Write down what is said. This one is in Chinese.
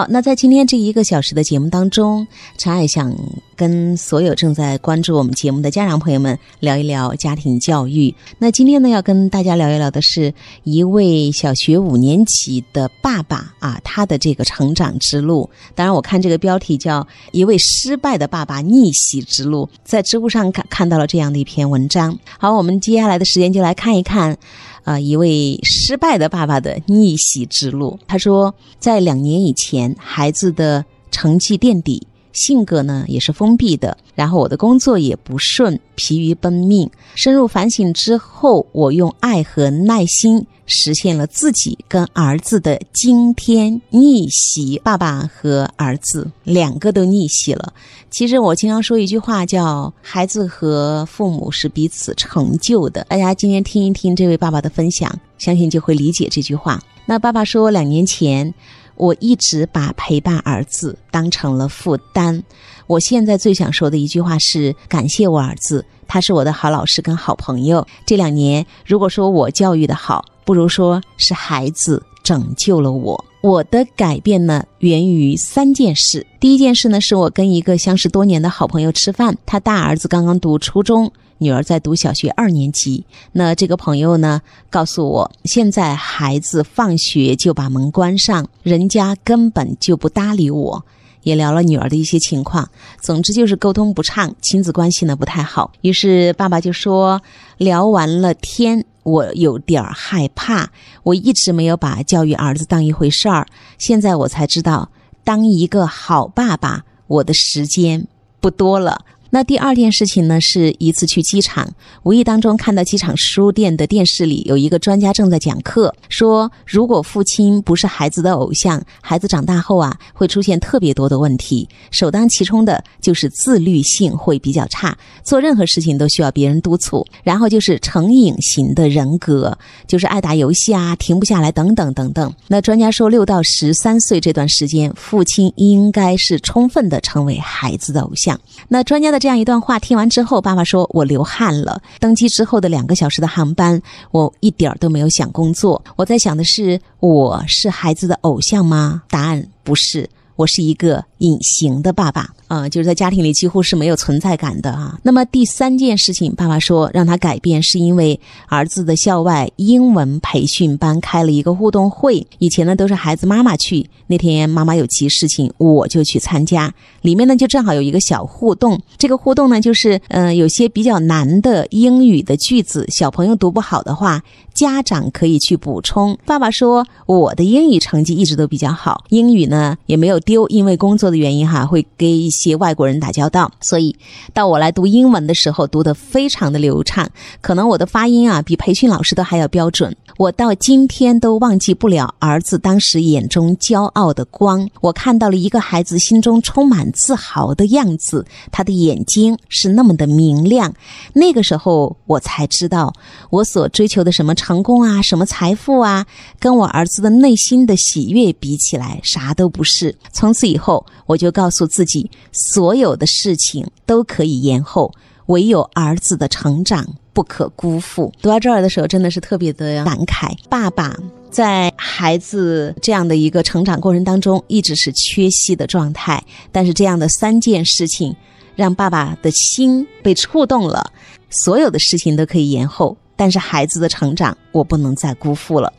好，那在今天这一个小时的节目当中，陈爱想跟所有正在关注我们节目的家长朋友们聊一聊家庭教育。那今天呢，要跟大家聊一聊的是一位小学五年级的爸爸啊，他的这个成长之路。当然，我看这个标题叫《一位失败的爸爸逆袭之路》，在知乎上看看到了这样的一篇文章。好，我们接下来的时间就来看一看。啊，一位失败的爸爸的逆袭之路。他说，在两年以前，孩子的成绩垫底，性格呢也是封闭的，然后我的工作也不顺，疲于奔命。深入反省之后，我用爱和耐心。实现了自己跟儿子的惊天逆袭，爸爸和儿子两个都逆袭了。其实我经常说一句话，叫“孩子和父母是彼此成就的”。大家今天听一听这位爸爸的分享，相信就会理解这句话。那爸爸说，两年前我一直把陪伴儿子当成了负担。我现在最想说的一句话是感谢我儿子，他是我的好老师跟好朋友。这两年，如果说我教育的好。不如说是孩子拯救了我。我的改变呢，源于三件事。第一件事呢，是我跟一个相识多年的好朋友吃饭，他大儿子刚刚读初中，女儿在读小学二年级。那这个朋友呢，告诉我，现在孩子放学就把门关上，人家根本就不搭理我。也聊了女儿的一些情况，总之就是沟通不畅，亲子关系呢不太好。于是爸爸就说，聊完了天。我有点害怕，我一直没有把教育儿子当一回事儿，现在我才知道，当一个好爸爸，我的时间不多了。那第二件事情呢，是一次去机场，无意当中看到机场书店的电视里有一个专家正在讲课，说如果父亲不是孩子的偶像，孩子长大后啊会出现特别多的问题，首当其冲的就是自律性会比较差，做任何事情都需要别人督促，然后就是成瘾型的人格，就是爱打游戏啊，停不下来等等等等。那专家说，六到十三岁这段时间，父亲应该是充分的成为孩子的偶像。那专家的。这样一段话听完之后，爸爸说：“我流汗了。登机之后的两个小时的航班，我一点儿都没有想工作。我在想的是，我是孩子的偶像吗？答案不是。”我是一个隐形的爸爸啊，就是在家庭里几乎是没有存在感的啊。那么第三件事情，爸爸说让他改变，是因为儿子的校外英文培训班开了一个互动会。以前呢都是孩子妈妈去，那天妈妈有急事情，我就去参加。里面呢就正好有一个小互动，这个互动呢就是嗯有些比较难的英语的句子，小朋友读不好的话，家长可以去补充。爸爸说我的英语成绩一直都比较好，英语呢也没有。因为工作的原因哈，会跟一些外国人打交道，所以到我来读英文的时候，读得非常的流畅，可能我的发音啊比培训老师都还要标准。我到今天都忘记不了儿子当时眼中骄傲的光，我看到了一个孩子心中充满自豪的样子，他的眼睛是那么的明亮。那个时候我才知道，我所追求的什么成功啊，什么财富啊，跟我儿子的内心的喜悦比起来，啥都不是。从此以后，我就告诉自己，所有的事情都可以延后，唯有儿子的成长不可辜负。读到这儿的时候，真的是特别的感慨。爸爸在孩子这样的一个成长过程当中，一直是缺席的状态。但是这样的三件事情，让爸爸的心被触动了。所有的事情都可以延后，但是孩子的成长，我不能再辜负了。